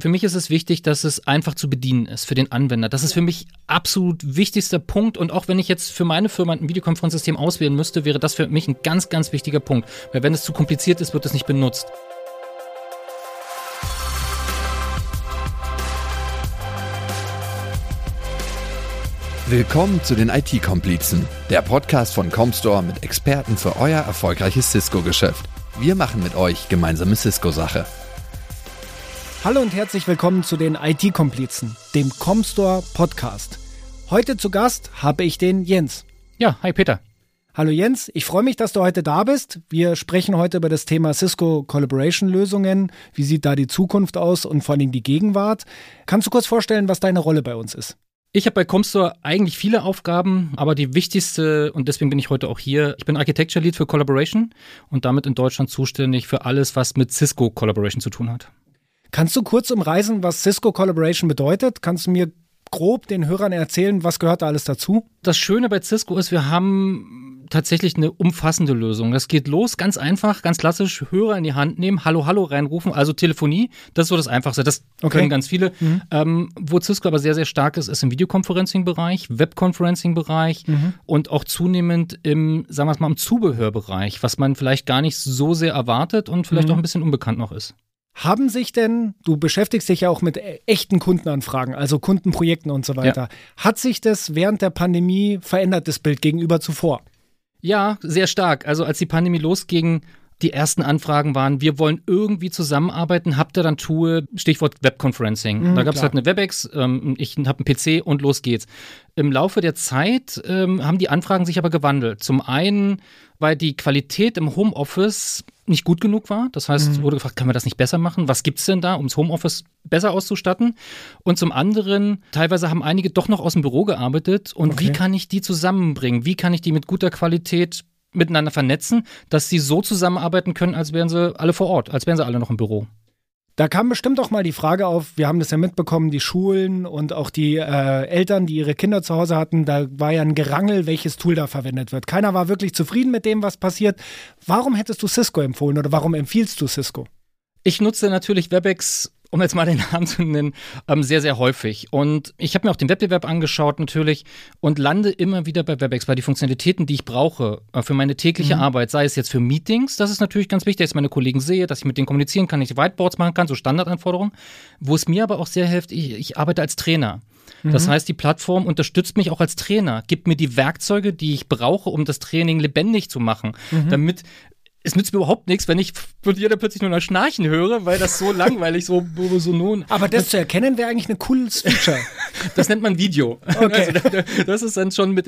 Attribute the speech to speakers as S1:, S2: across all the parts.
S1: für mich ist es wichtig, dass es einfach zu bedienen ist für den Anwender. Das ist für mich absolut wichtigster Punkt. Und auch wenn ich jetzt für meine Firma ein Videokonferenzsystem auswählen müsste, wäre das für mich ein ganz, ganz wichtiger Punkt. Weil wenn es zu kompliziert ist, wird es nicht benutzt.
S2: Willkommen zu den IT-Komplizen, der Podcast von Comstore mit Experten für euer erfolgreiches Cisco-Geschäft. Wir machen mit euch gemeinsame Cisco-Sache.
S3: Hallo und herzlich willkommen zu den IT-Komplizen, dem Comstore Podcast. Heute zu Gast habe ich den Jens.
S1: Ja, hi Peter.
S3: Hallo Jens, ich freue mich, dass du heute da bist. Wir sprechen heute über das Thema Cisco Collaboration Lösungen. Wie sieht da die Zukunft aus und vor allem die Gegenwart? Kannst du kurz vorstellen, was deine Rolle bei uns ist?
S1: Ich habe bei Comstore eigentlich viele Aufgaben, aber die wichtigste, und deswegen bin ich heute auch hier, ich bin Architecture Lead für Collaboration und damit in Deutschland zuständig für alles, was mit Cisco Collaboration zu tun hat.
S3: Kannst du kurz umreißen, was Cisco Collaboration bedeutet? Kannst du mir grob den Hörern erzählen, was gehört da alles dazu?
S1: Das Schöne bei Cisco ist, wir haben tatsächlich eine umfassende Lösung. Das geht los, ganz einfach, ganz klassisch, Hörer in die Hand nehmen, Hallo, Hallo reinrufen, also Telefonie, das ist so das Einfachste. Das okay. können ganz viele. Mhm. Ähm, wo Cisco aber sehr, sehr stark ist, ist im Videoconferencing-Bereich, Webconferencing-Bereich mhm. und auch zunehmend im, sagen wir mal, im Zubehörbereich, was man vielleicht gar nicht so sehr erwartet und vielleicht mhm. auch ein bisschen unbekannt noch ist.
S3: Haben sich denn, du beschäftigst dich ja auch mit e-, echten Kundenanfragen, also Kundenprojekten und so weiter, ja. hat sich das während der Pandemie verändert, das Bild gegenüber zuvor?
S1: Ja, sehr stark. Also als die Pandemie losging, die ersten Anfragen waren, wir wollen irgendwie zusammenarbeiten, habt ihr dann Tool, Stichwort Webconferencing. Mhm, da gab es halt eine WebEx, ähm, ich habe einen PC und los geht's. Im Laufe der Zeit ähm, haben die Anfragen sich aber gewandelt. Zum einen, weil die Qualität im Homeoffice nicht gut genug war. Das heißt, mhm. wurde gefragt, kann man das nicht besser machen? Was gibt es denn da, um das Homeoffice besser auszustatten? Und zum anderen, teilweise haben einige doch noch aus dem Büro gearbeitet. Und okay. wie kann ich die zusammenbringen? Wie kann ich die mit guter Qualität miteinander vernetzen, dass sie so zusammenarbeiten können, als wären sie alle vor Ort, als wären sie alle noch im Büro?
S3: Da kam bestimmt auch mal die Frage auf, wir haben das ja mitbekommen, die Schulen und auch die äh, Eltern, die ihre Kinder zu Hause hatten, da war ja ein Gerangel, welches Tool da verwendet wird. Keiner war wirklich zufrieden mit dem, was passiert. Warum hättest du Cisco empfohlen oder warum empfiehlst du Cisco?
S1: Ich nutze natürlich WebEx um jetzt mal den Namen zu nennen, ähm, sehr, sehr häufig. Und ich habe mir auch den Wettbewerb angeschaut natürlich und lande immer wieder bei WebEx, weil die Funktionalitäten, die ich brauche äh, für meine tägliche mhm. Arbeit, sei es jetzt für Meetings, das ist natürlich ganz wichtig, dass ich meine Kollegen sehe, dass ich mit denen kommunizieren kann, dass ich Whiteboards machen kann, so Standardanforderungen. Wo es mir aber auch sehr hilft, ich, ich arbeite als Trainer. Das mhm. heißt, die Plattform unterstützt mich auch als Trainer, gibt mir die Werkzeuge, die ich brauche, um das Training lebendig zu machen, mhm. damit es nützt mir überhaupt nichts, wenn ich von dir da plötzlich nur noch Schnarchen höre, weil das so langweilig, so so nun.
S3: Aber das, das zu erkennen wäre eigentlich ein cooles Feature.
S1: das nennt man Video. Okay. Also, das ist dann schon mit.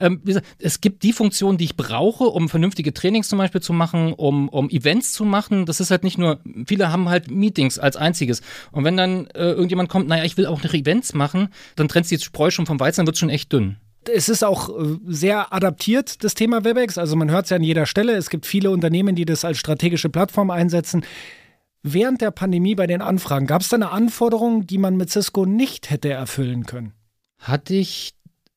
S1: Ähm, gesagt, es gibt die Funktionen, die ich brauche, um vernünftige Trainings zum Beispiel zu machen, um, um Events zu machen. Das ist halt nicht nur, viele haben halt Meetings als einziges. Und wenn dann äh, irgendjemand kommt, naja, ich will auch noch Events machen, dann trennst du jetzt Spreu schon vom Weizen, dann wird es schon echt dünn.
S3: Es ist auch äh, sehr adaptiert, das Thema WebEx. Also man hört es ja an jeder Stelle. Es gibt viele Unternehmen, die das als strategische Plattform einsetzen. Während der Pandemie bei den Anfragen, gab es da eine Anforderung, die man mit Cisco nicht hätte erfüllen können?
S1: Hatte ich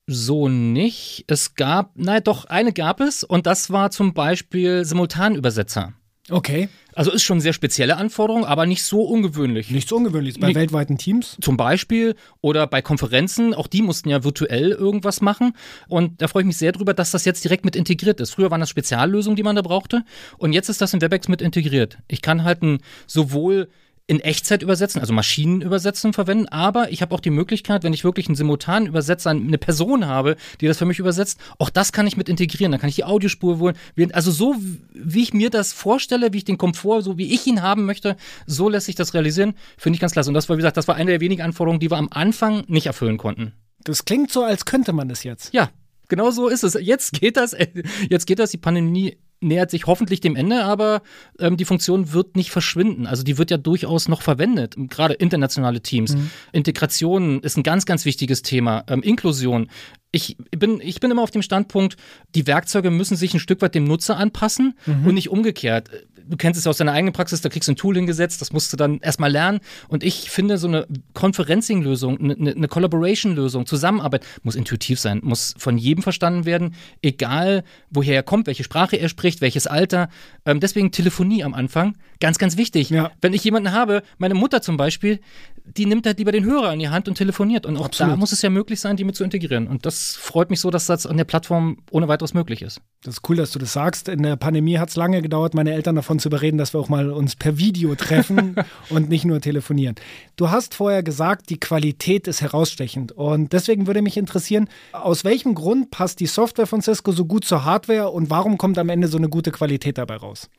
S1: so nicht. Es gab, nein, doch, eine gab es und das war zum Beispiel Simultanübersetzer.
S3: Okay.
S1: Also ist schon eine sehr spezielle Anforderung, aber nicht so ungewöhnlich.
S3: Nicht so ungewöhnlich. Bei nicht, weltweiten Teams?
S1: Zum Beispiel oder bei Konferenzen, auch die mussten ja virtuell irgendwas machen. Und da freue ich mich sehr drüber, dass das jetzt direkt mit integriert ist. Früher waren das Speziallösungen, die man da brauchte. Und jetzt ist das in WebEx mit integriert. Ich kann halt ein, sowohl in Echtzeit übersetzen, also Maschinenübersetzen verwenden, aber ich habe auch die Möglichkeit, wenn ich wirklich einen simultanen Übersetzer, eine Person habe, die das für mich übersetzt, auch das kann ich mit integrieren. Dann kann ich die Audiospur wohl, also so wie ich mir das vorstelle, wie ich den Komfort, so wie ich ihn haben möchte, so lässt sich das realisieren, finde ich ganz klasse. Und das war, wie gesagt, das war eine der wenigen Anforderungen, die wir am Anfang nicht erfüllen konnten.
S3: Das klingt so, als könnte man das jetzt.
S1: Ja, genau so ist es. Jetzt geht das, jetzt geht das. Die Pandemie nähert sich hoffentlich dem Ende, aber ähm, die Funktion wird nicht verschwinden. Also die wird ja durchaus noch verwendet, gerade internationale Teams. Mhm. Integration ist ein ganz, ganz wichtiges Thema. Ähm, Inklusion. Ich bin, ich bin immer auf dem Standpunkt, die Werkzeuge müssen sich ein Stück weit dem Nutzer anpassen mhm. und nicht umgekehrt du kennst es aus deiner eigenen Praxis, da kriegst du ein Tool hingesetzt, das musst du dann erstmal lernen. Und ich finde, so eine Conferencing-Lösung, eine, eine Collaboration-Lösung, Zusammenarbeit muss intuitiv sein, muss von jedem verstanden werden, egal woher er kommt, welche Sprache er spricht, welches Alter. Ähm, deswegen Telefonie am Anfang, ganz, ganz wichtig. Ja. Wenn ich jemanden habe, meine Mutter zum Beispiel, die nimmt halt lieber den Hörer in die Hand und telefoniert. Und auch Absolut. da muss es ja möglich sein, die mit zu integrieren. Und das freut mich so, dass das an der Plattform ohne weiteres möglich ist.
S3: Das ist cool, dass du das sagst. In der Pandemie hat es lange gedauert, meine Eltern davon zu überreden, dass wir auch mal uns per Video treffen und nicht nur telefonieren. Du hast vorher gesagt, die Qualität ist herausstechend. Und deswegen würde mich interessieren, aus welchem Grund passt die Software von Cisco so gut zur Hardware und warum kommt am Ende so eine gute Qualität dabei raus?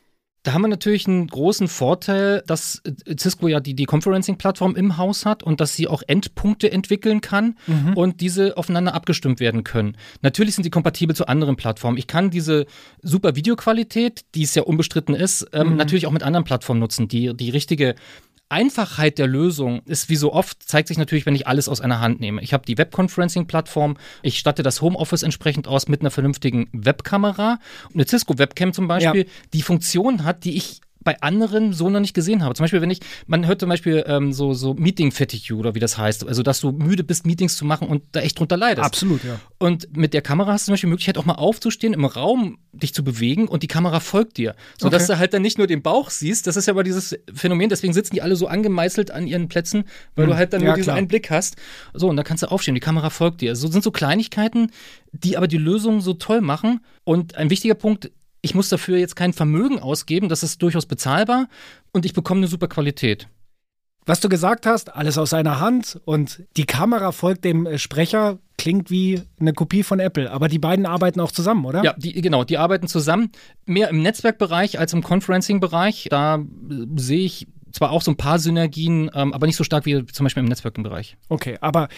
S1: Da haben wir natürlich einen großen Vorteil, dass äh, Cisco ja die, die Conferencing-Plattform im Haus hat und dass sie auch Endpunkte entwickeln kann mhm. und diese aufeinander abgestimmt werden können. Natürlich sind sie kompatibel zu anderen Plattformen. Ich kann diese super Videoqualität, die es ja unbestritten ist, ähm, mhm. natürlich auch mit anderen Plattformen nutzen, die die richtige Einfachheit der Lösung ist wie so oft, zeigt sich natürlich, wenn ich alles aus einer Hand nehme. Ich habe die Webconferencing-Plattform, ich statte das Homeoffice entsprechend aus mit einer vernünftigen Webkamera. Eine Cisco-Webcam zum Beispiel, ja. die Funktion hat, die ich bei anderen so noch nicht gesehen habe. Zum Beispiel, wenn ich, man hört zum Beispiel ähm, so, so Meeting-Fatigue oder wie das heißt, also dass du müde bist, Meetings zu machen und da echt drunter leidest.
S3: Absolut, ja.
S1: Und mit der Kamera hast du zum Beispiel die Möglichkeit, auch mal aufzustehen, im Raum dich zu bewegen und die Kamera folgt dir. Sodass okay. du halt dann nicht nur den Bauch siehst, das ist ja aber dieses Phänomen, deswegen sitzen die alle so angemeißelt an ihren Plätzen, weil mhm. du halt dann ja, nur diesen klar. einen Blick hast. So, und da kannst du aufstehen, die Kamera folgt dir. So sind so Kleinigkeiten, die aber die Lösung so toll machen. Und ein wichtiger Punkt, ich muss dafür jetzt kein Vermögen ausgeben, das ist durchaus bezahlbar und ich bekomme eine super Qualität.
S3: Was du gesagt hast, alles aus einer Hand und die Kamera folgt dem äh, Sprecher, klingt wie eine Kopie von Apple. Aber die beiden arbeiten auch zusammen, oder?
S1: Ja, die, genau, die arbeiten zusammen. Mehr im Netzwerkbereich als im Conferencing-Bereich. Da äh, sehe ich zwar auch so ein paar Synergien, ähm, aber nicht so stark wie zum Beispiel im Netzwerking-Bereich.
S3: Okay, aber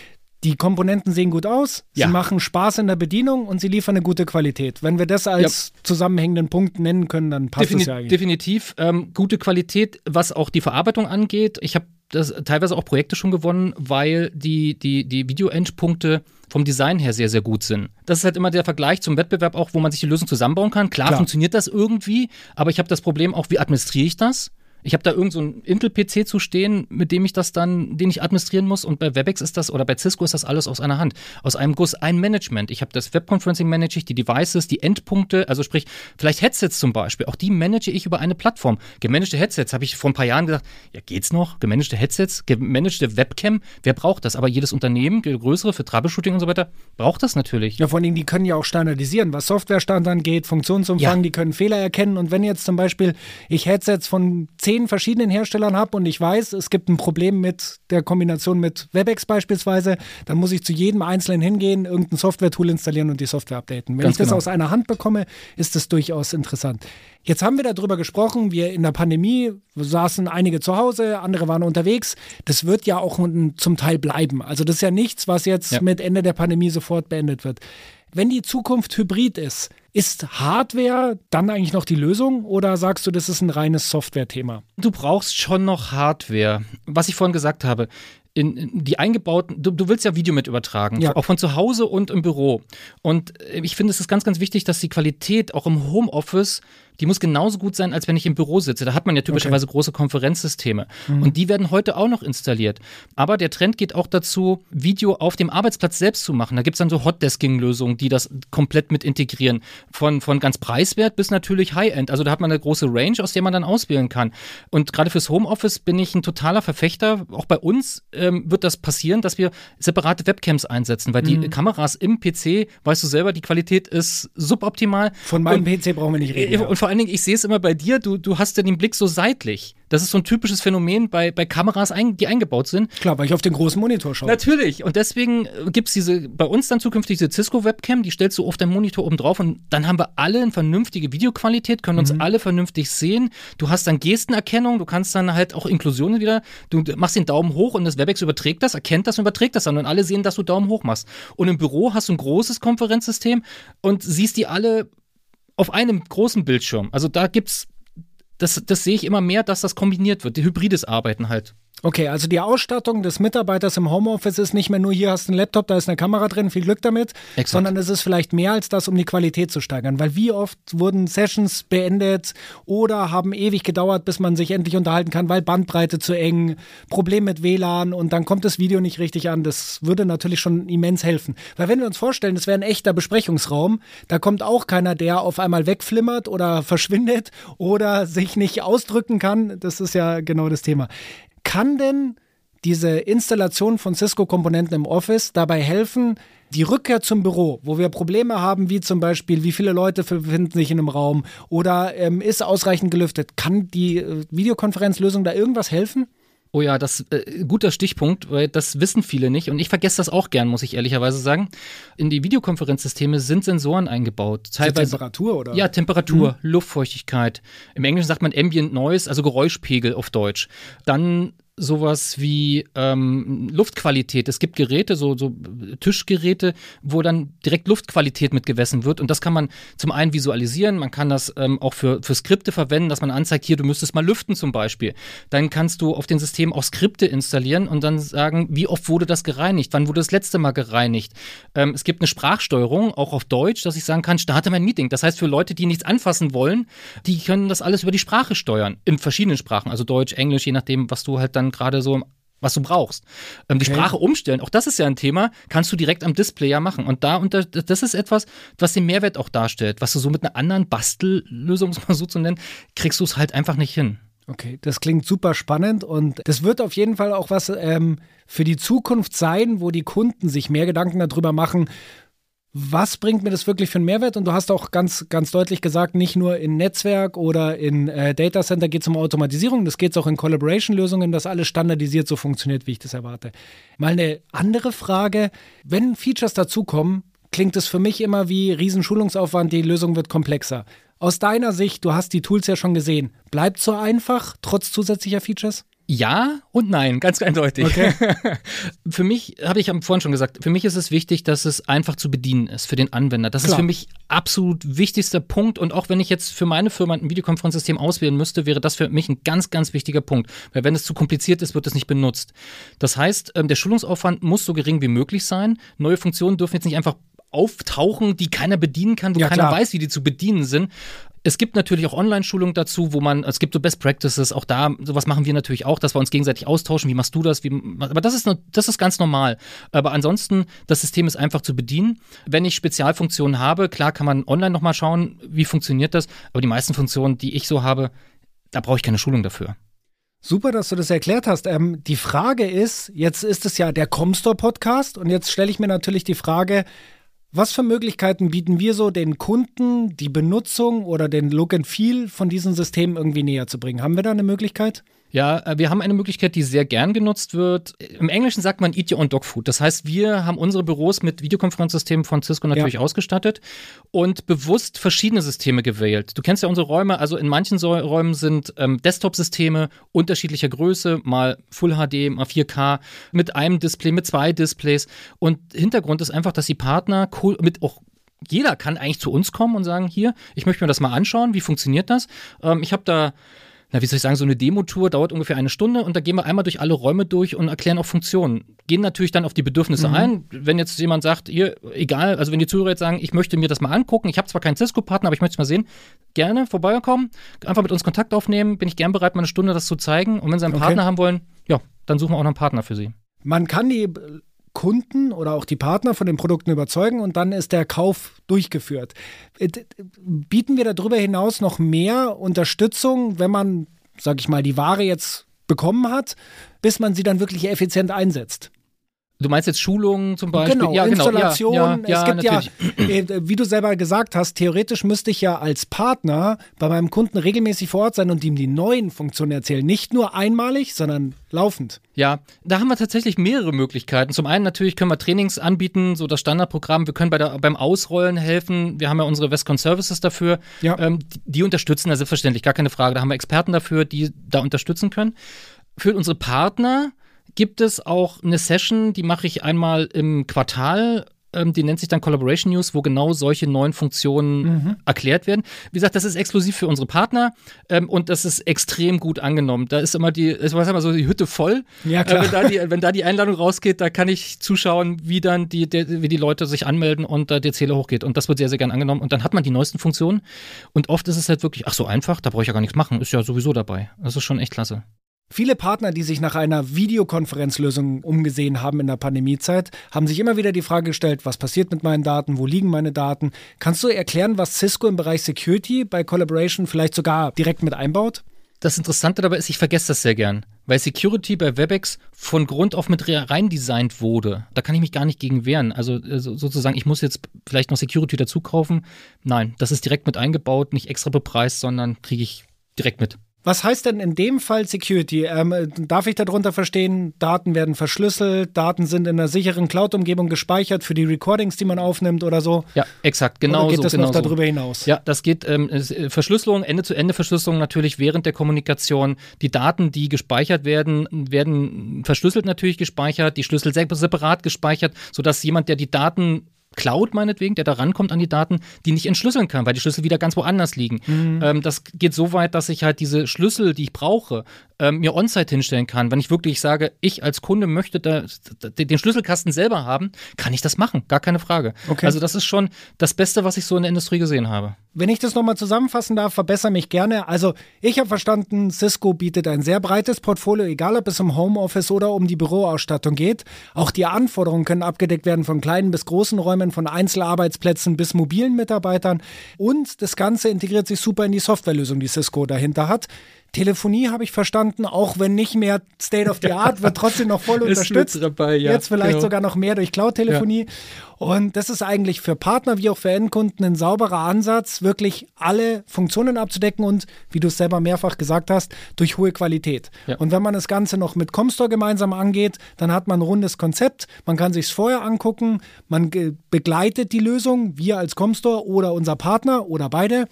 S3: die Komponenten sehen gut aus, ja. sie machen Spaß in der Bedienung und sie liefern eine gute Qualität. Wenn wir das als ja. zusammenhängenden Punkt nennen können, dann passt Defini
S1: es ja eigentlich. Definitiv. Ähm, gute Qualität, was auch die Verarbeitung angeht. Ich habe das teilweise auch Projekte schon gewonnen, weil die, die, die Video-Endpunkte vom Design her sehr, sehr gut sind. Das ist halt immer der Vergleich zum Wettbewerb auch, wo man sich die Lösung zusammenbauen kann. Klar, Klar. funktioniert das irgendwie, aber ich habe das Problem auch, wie administriere ich das? Ich habe da irgendeinen so Intel-PC zu stehen, mit dem ich das dann, den ich administrieren muss. Und bei WebEx ist das, oder bei Cisco ist das alles aus einer Hand. Aus einem Guss, ein Management. Ich habe das Webconferencing manage ich, die Devices, die Endpunkte, also sprich, vielleicht Headsets zum Beispiel. Auch die manage ich über eine Plattform. Gemanagte Headsets habe ich vor ein paar Jahren gesagt, ja, geht's noch? Gemanagte Headsets, gemanagte Webcam, wer braucht das? Aber jedes Unternehmen, größere für Troubleshooting und so weiter, braucht das natürlich.
S3: Ja, vor allem, die können ja auch standardisieren, was Softwarestand angeht, Funktionsumfang, ja. die können Fehler erkennen. Und wenn jetzt zum Beispiel ich Headsets von zehn zehn verschiedenen Herstellern habe und ich weiß, es gibt ein Problem mit der Kombination mit WebEx beispielsweise, dann muss ich zu jedem Einzelnen hingehen, irgendein Software-Tool installieren und die Software updaten. Wenn Ganz ich das genau. aus einer Hand bekomme, ist das durchaus interessant. Jetzt haben wir darüber gesprochen, wir in der Pandemie saßen einige zu Hause, andere waren unterwegs. Das wird ja auch zum Teil bleiben. Also das ist ja nichts, was jetzt ja. mit Ende der Pandemie sofort beendet wird. Wenn die Zukunft hybrid ist, ist Hardware dann eigentlich noch die Lösung oder sagst du, das ist ein reines Software-Thema?
S1: Du brauchst schon noch Hardware. Was ich vorhin gesagt habe, in, in die eingebauten, du, du, willst ja Video mit übertragen, ja. auch von zu Hause und im Büro. Und ich finde, es ist ganz, ganz wichtig, dass die Qualität auch im Homeoffice die muss genauso gut sein, als wenn ich im Büro sitze. Da hat man ja typischerweise okay. große Konferenzsysteme. Mhm. Und die werden heute auch noch installiert. Aber der Trend geht auch dazu, Video auf dem Arbeitsplatz selbst zu machen. Da gibt es dann so Hotdesking-Lösungen, die das komplett mit integrieren. Von, von ganz preiswert bis natürlich High-End. Also da hat man eine große Range, aus der man dann auswählen kann. Und gerade fürs Homeoffice bin ich ein totaler Verfechter. Auch bei uns ähm, wird das passieren, dass wir separate Webcams einsetzen, weil die mhm. Kameras im PC, weißt du selber, die Qualität ist suboptimal.
S3: Von meinem und, PC brauchen wir nicht reden.
S1: Und vor allen Dingen, ich sehe es immer bei dir, du, du hast ja den Blick so seitlich. Das ist so ein typisches Phänomen bei, bei Kameras, ein, die eingebaut sind.
S3: Klar, weil ich auf den großen Monitor schaue.
S1: Natürlich. Und deswegen äh, gibt es diese, bei uns dann zukünftig diese Cisco-Webcam, die stellst du auf deinen Monitor oben drauf und dann haben wir alle eine vernünftige Videoqualität, können uns mhm. alle vernünftig sehen. Du hast dann Gestenerkennung, du kannst dann halt auch Inklusionen wieder, du machst den Daumen hoch und das WebEx überträgt das, erkennt das und überträgt das dann und alle sehen, dass du Daumen hoch machst. Und im Büro hast du ein großes Konferenzsystem und siehst die alle auf einem großen Bildschirm. Also da gibt's, das, das sehe ich immer mehr, dass das kombiniert wird, die hybrides Arbeiten halt.
S3: Okay, also die Ausstattung des Mitarbeiters im Homeoffice ist nicht mehr nur, hier hast du einen Laptop, da ist eine Kamera drin, viel Glück damit, Exakt. sondern es ist vielleicht mehr als das, um die Qualität zu steigern. Weil wie oft wurden Sessions beendet oder haben ewig gedauert, bis man sich endlich unterhalten kann, weil Bandbreite zu eng, Problem mit WLAN und dann kommt das Video nicht richtig an. Das würde natürlich schon immens helfen. Weil wenn wir uns vorstellen, das wäre ein echter Besprechungsraum, da kommt auch keiner, der auf einmal wegflimmert oder verschwindet oder sich nicht ausdrücken kann. Das ist ja genau das Thema. Kann denn diese Installation von Cisco-Komponenten im Office dabei helfen, die Rückkehr zum Büro, wo wir Probleme haben, wie zum Beispiel, wie viele Leute befinden sich in einem Raum oder ähm, ist ausreichend gelüftet, kann die äh, Videokonferenzlösung da irgendwas helfen?
S1: Oh ja, das äh, guter Stichpunkt, weil das wissen viele nicht und ich vergesse das auch gern, muss ich ehrlicherweise sagen. In die Videokonferenzsysteme sind Sensoren eingebaut.
S3: Teilweise Temperatur oder?
S1: Ja, Temperatur, mhm. Luftfeuchtigkeit. Im Englischen sagt man Ambient Noise, also Geräuschpegel auf Deutsch. Dann sowas wie ähm, Luftqualität. Es gibt Geräte, so, so Tischgeräte, wo dann direkt Luftqualität mitgewessen wird. Und das kann man zum einen visualisieren, man kann das ähm, auch für, für Skripte verwenden, dass man anzeigt, hier, du müsstest mal lüften zum Beispiel. Dann kannst du auf den System auch Skripte installieren und dann sagen, wie oft wurde das gereinigt, wann wurde das letzte Mal gereinigt. Ähm, es gibt eine Sprachsteuerung, auch auf Deutsch, dass ich sagen kann, starte mein Meeting. Das heißt, für Leute, die nichts anfassen wollen, die können das alles über die Sprache steuern. In verschiedenen Sprachen, also Deutsch, Englisch, je nachdem, was du halt dann dann gerade so was du brauchst. Ähm, die okay. Sprache umstellen, auch das ist ja ein Thema, kannst du direkt am Display ja machen. Und da unter, das ist etwas, was den Mehrwert auch darstellt. Was du so mit einer anderen Bastellösung, um es mal so zu nennen, kriegst du es halt einfach nicht hin.
S3: Okay, das klingt super spannend und das wird auf jeden Fall auch was ähm, für die Zukunft sein, wo die Kunden sich mehr Gedanken darüber machen, was bringt mir das wirklich für einen Mehrwert? Und du hast auch ganz, ganz deutlich gesagt, nicht nur in Netzwerk oder in äh, Data Center geht es um Automatisierung, das geht auch in Collaboration-Lösungen, dass alles standardisiert so funktioniert, wie ich das erwarte. Mal eine andere Frage, wenn Features dazukommen, klingt es für mich immer wie Riesenschulungsaufwand, die Lösung wird komplexer. Aus deiner Sicht, du hast die Tools ja schon gesehen, bleibt so einfach, trotz zusätzlicher Features?
S1: Ja und nein, ganz eindeutig. Okay. für mich, habe ich vorhin schon gesagt, für mich ist es wichtig, dass es einfach zu bedienen ist für den Anwender. Das Klar. ist für mich absolut wichtigster Punkt. Und auch wenn ich jetzt für meine Firma ein Videokonferenzsystem auswählen müsste, wäre das für mich ein ganz, ganz wichtiger Punkt. Weil wenn es zu kompliziert ist, wird es nicht benutzt. Das heißt, ähm, der Schulungsaufwand muss so gering wie möglich sein. Neue Funktionen dürfen jetzt nicht einfach auftauchen, die keiner bedienen kann, wo ja, keiner klar. weiß, wie die zu bedienen sind. Es gibt natürlich auch Online-Schulungen dazu, wo man, es gibt so Best Practices, auch da, sowas machen wir natürlich auch, dass wir uns gegenseitig austauschen. Wie machst du das? Wie, aber das ist, das ist ganz normal. Aber ansonsten, das System ist einfach zu bedienen. Wenn ich Spezialfunktionen habe, klar kann man online nochmal schauen, wie funktioniert das. Aber die meisten Funktionen, die ich so habe, da brauche ich keine Schulung dafür.
S3: Super, dass du das erklärt hast. Ähm, die Frage ist, jetzt ist es ja der Comstore Podcast und jetzt stelle ich mir natürlich die Frage, was für Möglichkeiten bieten wir so den Kunden, die Benutzung oder den Look and Feel von diesen Systemen irgendwie näher zu bringen? Haben wir da eine Möglichkeit?
S1: Ja, äh, wir haben eine Möglichkeit, die sehr gern genutzt wird. Im Englischen sagt man Eat Your Own Dog Food. Das heißt, wir haben unsere Büros mit Videokonferenzsystemen von Cisco natürlich ja. ausgestattet und bewusst verschiedene Systeme gewählt. Du kennst ja unsere Räume, also in manchen Räumen sind ähm, Desktop-Systeme unterschiedlicher Größe, mal Full HD, mal 4K, mit einem Display, mit zwei Displays. Und Hintergrund ist einfach, dass die Partner cool, mit auch jeder kann eigentlich zu uns kommen und sagen, hier, ich möchte mir das mal anschauen, wie funktioniert das? Ähm, ich habe da na, wie soll ich sagen, so eine Demo-Tour dauert ungefähr eine Stunde und da gehen wir einmal durch alle Räume durch und erklären auch Funktionen. Gehen natürlich dann auf die Bedürfnisse mhm. ein. Wenn jetzt jemand sagt, hier, egal, also wenn die Zuhörer jetzt sagen, ich möchte mir das mal angucken, ich habe zwar keinen Cisco-Partner, aber ich möchte es mal sehen, gerne vorbeikommen, einfach mit uns Kontakt aufnehmen, bin ich gern bereit, mal eine Stunde das zu zeigen. Und wenn sie einen okay. Partner haben wollen, ja, dann suchen wir auch noch einen Partner für sie.
S3: Man kann die Kunden oder auch die Partner von den Produkten überzeugen und dann ist der Kauf durchgeführt. Äh, bieten wir darüber hinaus noch mehr Unterstützung, wenn man, sag ich mal, die Ware jetzt bekommen hat, bis man sie dann wirklich effizient einsetzt?
S1: Du meinst jetzt Schulungen zum Beispiel?
S3: Genau, ja, Installation. Genau. Ja, ja, es gibt natürlich. ja, äh, wie du selber gesagt hast, theoretisch müsste ich ja als Partner bei meinem Kunden regelmäßig vor Ort sein und ihm die neuen Funktionen erzählen. Nicht nur einmalig, sondern laufend.
S1: Ja, da haben wir tatsächlich mehrere Möglichkeiten. Zum einen natürlich können wir Trainings anbieten, so das Standardprogramm. Wir können bei der, beim Ausrollen helfen. Wir haben ja unsere Westcon Services dafür. Ja. Ähm, die, die unterstützen da selbstverständlich, gar keine Frage. Da haben wir Experten dafür, die da unterstützen können. Für unsere Partner gibt es auch eine Session, die mache ich einmal im Quartal. Ähm, die nennt sich dann Collaboration News, wo genau solche neuen Funktionen mhm. erklärt werden. Wie gesagt, das ist exklusiv für unsere Partner ähm, und das ist extrem gut angenommen. Da ist immer die, ich weiß immer so die Hütte voll. Ja, klar. Äh, wenn, da die, wenn da die Einladung rausgeht, da kann ich zuschauen, wie dann die, der, wie die Leute sich anmelden und da der Zähler hochgeht. Und das wird sehr, sehr gern angenommen. Und dann hat man die neuesten Funktionen. Und oft ist es halt wirklich, ach so einfach, da brauche ich ja gar nichts machen. Ist ja sowieso dabei. Das ist schon echt klasse.
S3: Viele Partner, die sich nach einer Videokonferenzlösung umgesehen haben in der Pandemiezeit, haben sich immer wieder die Frage gestellt, was passiert mit meinen Daten, wo liegen meine Daten? Kannst du erklären, was Cisco im Bereich Security bei Collaboration vielleicht sogar direkt mit einbaut?
S1: Das Interessante dabei ist, ich vergesse das sehr gern. weil Security bei WebEx von Grund auf mit rein designt wurde. Da kann ich mich gar nicht gegen wehren. Also äh, sozusagen, ich muss jetzt vielleicht noch Security dazu kaufen. Nein, das ist direkt mit eingebaut, nicht extra bepreist, sondern kriege ich direkt mit.
S3: Was heißt denn in dem Fall Security? Ähm, darf ich darunter verstehen, Daten werden verschlüsselt, Daten sind in einer sicheren Cloud-Umgebung gespeichert für die Recordings, die man aufnimmt oder so?
S1: Ja, exakt, genau
S3: oder geht
S1: so.
S3: das
S1: genau
S3: noch
S1: so.
S3: darüber hinaus?
S1: Ja, das geht ähm, äh, Verschlüsselung, Ende-zu-Ende-Verschlüsselung natürlich während der Kommunikation. Die Daten, die gespeichert werden, werden verschlüsselt natürlich gespeichert, die Schlüssel separat gespeichert, sodass jemand, der die Daten Cloud meinetwegen, der da rankommt an die Daten, die nicht entschlüsseln kann, weil die Schlüssel wieder ganz woanders liegen. Mhm. Ähm, das geht so weit, dass ich halt diese Schlüssel, die ich brauche, ähm, mir on-site hinstellen kann. Wenn ich wirklich sage, ich als Kunde möchte da, den Schlüsselkasten selber haben, kann ich das machen, gar keine Frage. Okay. Also das ist schon das Beste, was ich so in der Industrie gesehen habe.
S3: Wenn ich das nochmal zusammenfassen darf, verbessere mich gerne. Also ich habe verstanden, Cisco bietet ein sehr breites Portfolio, egal ob es um Homeoffice oder um die Büroausstattung geht. Auch die Anforderungen können abgedeckt werden von kleinen bis großen Räumen, von Einzelarbeitsplätzen bis mobilen Mitarbeitern. Und das Ganze integriert sich super in die Softwarelösung, die Cisco dahinter hat. Telefonie habe ich verstanden, auch wenn nicht mehr State of the Art, wird trotzdem noch voll unterstützt.
S1: Dabei, ja,
S3: Jetzt vielleicht genau. sogar noch mehr durch Cloud-Telefonie. Ja. Und das ist eigentlich für Partner wie auch für Endkunden ein sauberer Ansatz, wirklich alle Funktionen abzudecken und, wie du es selber mehrfach gesagt hast, durch hohe Qualität. Ja. Und wenn man das Ganze noch mit Comstore gemeinsam angeht, dann hat man ein rundes Konzept. Man kann sich es vorher angucken, man begleitet die Lösung, wir als Comstore oder unser Partner oder beide.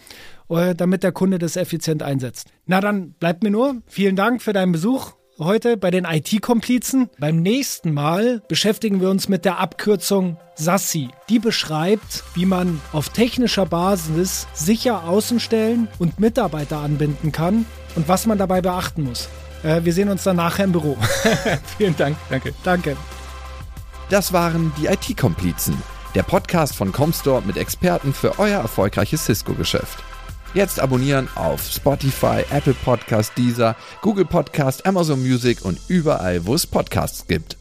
S3: Äh, damit der Kunde das effizient einsetzt. Na dann bleibt mir nur, vielen Dank für deinen Besuch heute bei den IT-Komplizen. Beim nächsten Mal beschäftigen wir uns mit der Abkürzung SASSI. Die beschreibt, wie man auf technischer Basis sicher Außenstellen und Mitarbeiter anbinden kann und was man dabei beachten muss. Äh, wir sehen uns dann nachher im Büro.
S1: Vielen Dank. Danke.
S3: Danke.
S2: Das waren die IT-Komplizen, der Podcast von Comstore mit Experten für euer erfolgreiches Cisco-Geschäft. Jetzt abonnieren auf Spotify, Apple Podcast, Deezer, Google Podcast, Amazon Music und überall, wo es Podcasts gibt.